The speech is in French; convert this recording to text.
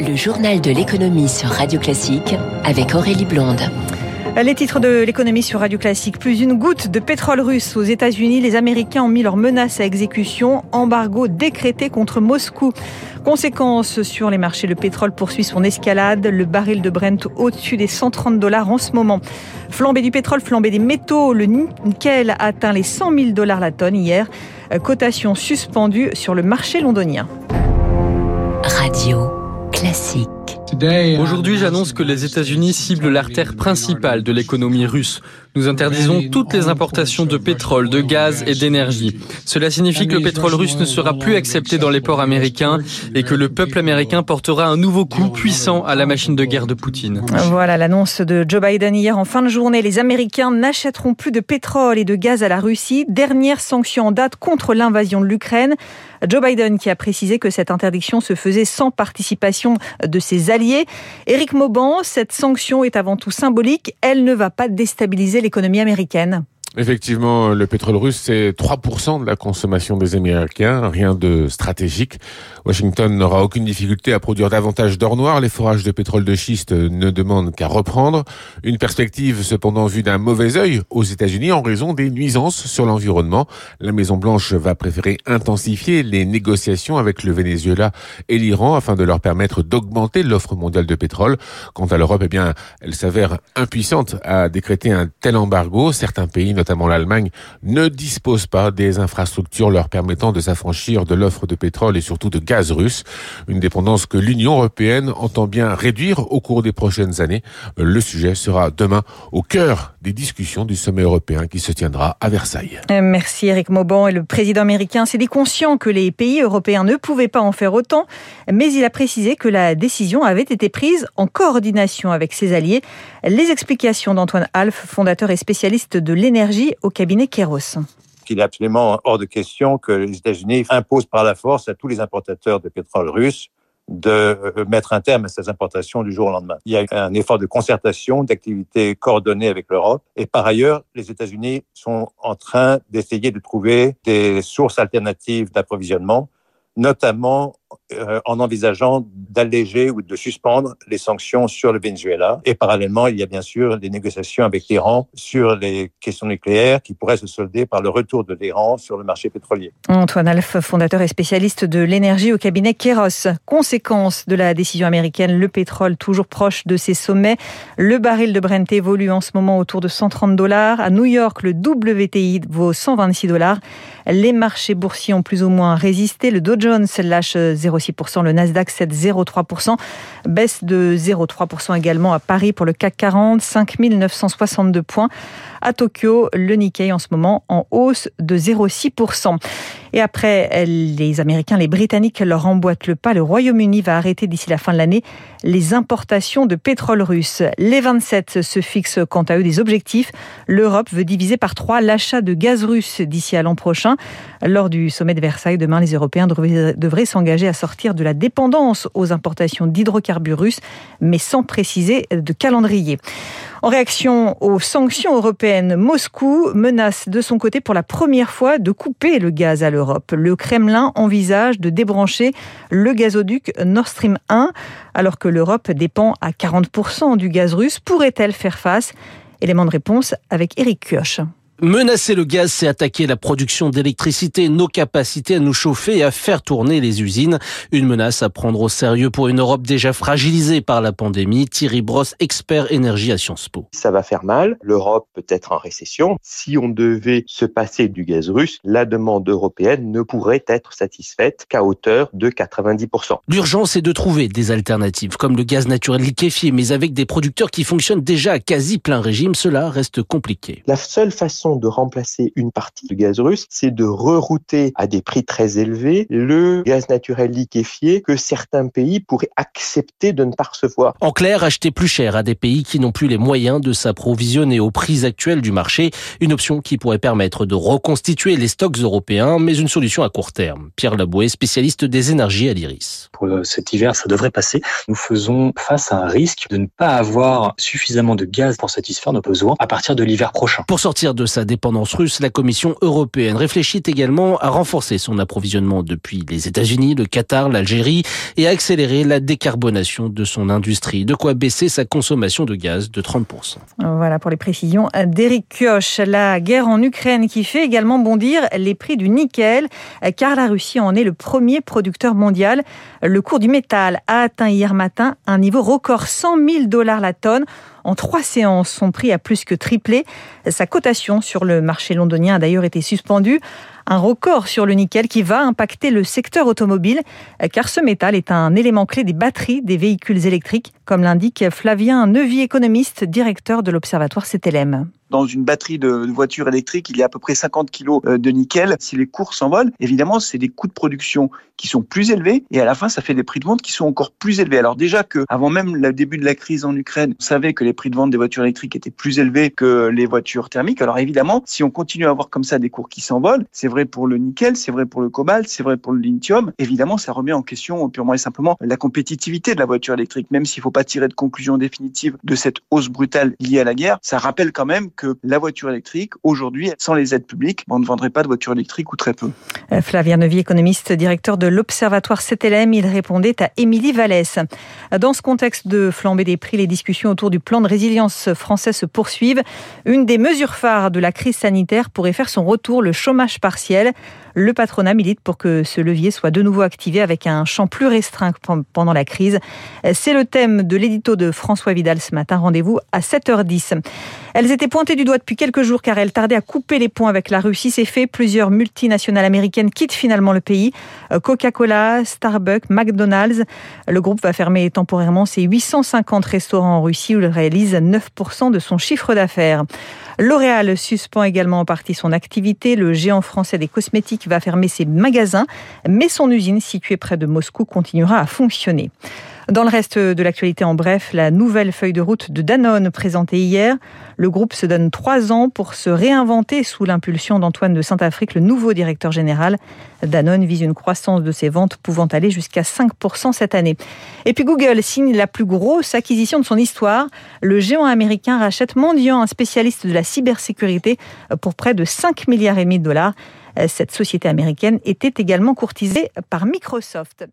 Le journal de l'économie sur Radio Classique avec Aurélie Blonde. Les titres de l'économie sur Radio Classique. Plus une goutte de pétrole russe aux États-Unis. Les Américains ont mis leurs menaces à exécution. Embargo décrété contre Moscou. Conséquence sur les marchés, le pétrole poursuit son escalade. Le baril de Brent au-dessus des 130 dollars en ce moment. Flambée du pétrole, flambée des métaux. Le nickel a atteint les 100 000 dollars la tonne hier. Cotation suspendue sur le marché londonien. Radio classique. Aujourd'hui, j'annonce que les États-Unis ciblent l'artère principale de l'économie russe. Nous interdisons toutes les importations de pétrole, de gaz et d'énergie. Cela signifie que le pétrole russe ne sera plus accepté dans les ports américains et que le peuple américain portera un nouveau coup puissant à la machine de guerre de Poutine. Voilà l'annonce de Joe Biden hier en fin de journée. Les Américains n'achèteront plus de pétrole et de gaz à la Russie. Dernière sanction en date contre l'invasion de l'Ukraine. Joe Biden qui a précisé que cette interdiction se faisait sans participation de ses alliés. Éric Mauban, cette sanction est avant tout symbolique. Elle ne va pas déstabiliser l'économie américaine. Effectivement, le pétrole russe, c'est 3% de la consommation des Américains, rien de stratégique. Washington n'aura aucune difficulté à produire davantage d'or noir. Les forages de pétrole de schiste ne demandent qu'à reprendre. Une perspective cependant vue d'un mauvais œil aux États-Unis en raison des nuisances sur l'environnement. La Maison-Blanche va préférer intensifier les négociations avec le Venezuela et l'Iran afin de leur permettre d'augmenter l'offre mondiale de pétrole. Quant à l'Europe, eh bien, elle s'avère impuissante à décréter un tel embargo. Certains pays, notamment l'Allemagne, ne disposent pas des infrastructures leur permettant de s'affranchir de l'offre de pétrole et surtout de gaz russe. Une dépendance que l'Union européenne entend bien réduire au cours des prochaines années. Le sujet sera demain au cœur des discussions du sommet européen qui se tiendra à Versailles. Merci Eric Mauban. Et le président américain s'est dit conscient que les pays européens ne pouvaient pas en faire autant, mais il a précisé que la décision avait été prise en coordination avec ses alliés. Les explications d'Antoine Alf, fondateur et spécialiste de l'énergie au cabinet Keros. Il est absolument hors de question que les États-Unis imposent par la force à tous les importateurs de pétrole russe de mettre un terme à ces importations du jour au lendemain. Il y a un effort de concertation, d'activité coordonnée avec l'Europe. Et par ailleurs, les États-Unis sont en train d'essayer de trouver des sources alternatives d'approvisionnement, notamment euh, en envisageant d'alléger ou de suspendre les sanctions sur le Venezuela. Et parallèlement, il y a bien sûr des négociations avec l'Iran sur les questions nucléaires qui pourraient se solder par le retour de l'Iran sur le marché pétrolier. Antoine Alf, fondateur et spécialiste de l'énergie au cabinet Keros. Conséquence de la décision américaine, le pétrole toujours proche de ses sommets. Le baril de Brent évolue en ce moment autour de 130 dollars. À New York, le WTI vaut 126 dollars. Les marchés boursiers ont plus ou moins résisté. Le Dow Jones lâche 0,6%, le Nasdaq 7,03%, baisse de 0,3% également à Paris pour le CAC 40, 5 962 points. À Tokyo, le Nikkei en ce moment en hausse de 0,6%. Et après les Américains, les Britanniques leur emboîtent le pas. Le Royaume-Uni va arrêter d'ici la fin de l'année les importations de pétrole russe. Les 27 se fixent quant à eux des objectifs. L'Europe veut diviser par trois l'achat de gaz russe d'ici à l'an prochain. Lors du sommet de Versailles, demain, les Européens devraient s'engager à sortir de la dépendance aux importations d'hydrocarbures russes, mais sans préciser de calendrier. En réaction aux sanctions européennes, Moscou menace de son côté pour la première fois de couper le gaz à l'Europe. Le Kremlin envisage de débrancher le gazoduc Nord Stream 1 alors que l'Europe dépend à 40% du gaz russe. Pourrait-elle faire face? Élément de réponse avec Eric Kioch. Menacer le gaz, c'est attaquer la production d'électricité, nos capacités à nous chauffer et à faire tourner les usines. Une menace à prendre au sérieux pour une Europe déjà fragilisée par la pandémie. Thierry Brosse, expert énergie à Sciences Po. Ça va faire mal. L'Europe peut être en récession. Si on devait se passer du gaz russe, la demande européenne ne pourrait être satisfaite qu'à hauteur de 90%. L'urgence est de trouver des alternatives, comme le gaz naturel liquéfié, mais avec des producteurs qui fonctionnent déjà à quasi plein régime, cela reste compliqué. La seule façon de remplacer une partie du gaz russe, c'est de rerouter à des prix très élevés le gaz naturel liquéfié que certains pays pourraient accepter de ne pas recevoir. En clair, acheter plus cher à des pays qui n'ont plus les moyens de s'approvisionner aux prix actuels du marché, une option qui pourrait permettre de reconstituer les stocks européens, mais une solution à court terme. Pierre Laboué, spécialiste des énergies à l'IRIS. Pour cet hiver, ça devrait passer. Nous faisons face à un risque de ne pas avoir suffisamment de gaz pour satisfaire nos besoins à partir de l'hiver prochain. Pour sortir de sa sa dépendance russe, la Commission européenne réfléchit également à renforcer son approvisionnement depuis les États-Unis, le Qatar, l'Algérie et à accélérer la décarbonation de son industrie. De quoi baisser sa consommation de gaz de 30%. Voilà pour les précisions d'Éric Kioch. La guerre en Ukraine qui fait également bondir les prix du nickel, car la Russie en est le premier producteur mondial. Le cours du métal a atteint hier matin un niveau record 100 000 dollars la tonne. En trois séances, son prix a plus que triplé. Sa cotation sur le marché londonien a d'ailleurs été suspendue. Un record sur le nickel qui va impacter le secteur automobile, car ce métal est un élément clé des batteries des véhicules électriques, comme l'indique Flavien Neuvy, économiste, directeur de l'Observatoire CTLM dans une batterie de voiture électrique, il y a à peu près 50 kg euh, de nickel. Si les cours s'envolent, évidemment, c'est des coûts de production qui sont plus élevés et à la fin, ça fait des prix de vente qui sont encore plus élevés. Alors déjà que avant même le début de la crise en Ukraine, on savait que les prix de vente des voitures électriques étaient plus élevés que les voitures thermiques. Alors évidemment, si on continue à avoir comme ça des cours qui s'envolent, c'est vrai pour le nickel, c'est vrai pour le cobalt, c'est vrai pour le lithium. Évidemment, ça remet en question purement et simplement la compétitivité de la voiture électrique, même s'il ne faut pas tirer de conclusion définitive de cette hausse brutale liée à la guerre. Ça rappelle quand même que la voiture électrique, aujourd'hui, sans les aides publiques, on ne vendrait pas de voiture électrique ou très peu. Euh, Flavien Neuvy, économiste, directeur de l'Observatoire CTLM, il répondait à Émilie Vallès. Dans ce contexte de flambée des prix, les discussions autour du plan de résilience français se poursuivent. Une des mesures phares de la crise sanitaire pourrait faire son retour, le chômage partiel. Le patronat milite pour que ce levier soit de nouveau activé avec un champ plus restreint pendant la crise. C'est le thème de l'édito de François Vidal ce matin. Rendez-vous à 7h10. Elles étaient pointées du doigt depuis quelques jours car elles tardaient à couper les ponts avec la Russie. C'est fait. Plusieurs multinationales américaines quittent finalement le pays. Coca-Cola, Starbucks, McDonald's. Le groupe va fermer temporairement ses 850 restaurants en Russie où il réalise 9% de son chiffre d'affaires. L'Oréal suspend également en partie son activité. Le géant français des cosmétiques va fermer ses magasins, mais son usine située près de Moscou continuera à fonctionner. Dans le reste de l'actualité, en bref, la nouvelle feuille de route de Danone présentée hier. Le groupe se donne trois ans pour se réinventer sous l'impulsion d'Antoine de Saint-Afrique, le nouveau directeur général. Danone vise une croissance de ses ventes pouvant aller jusqu'à 5% cette année. Et puis Google signe la plus grosse acquisition de son histoire. Le géant américain rachète Mondian, un spécialiste de la cybersécurité, pour près de 5 milliards et demi de dollars. Cette société américaine était également courtisée par Microsoft.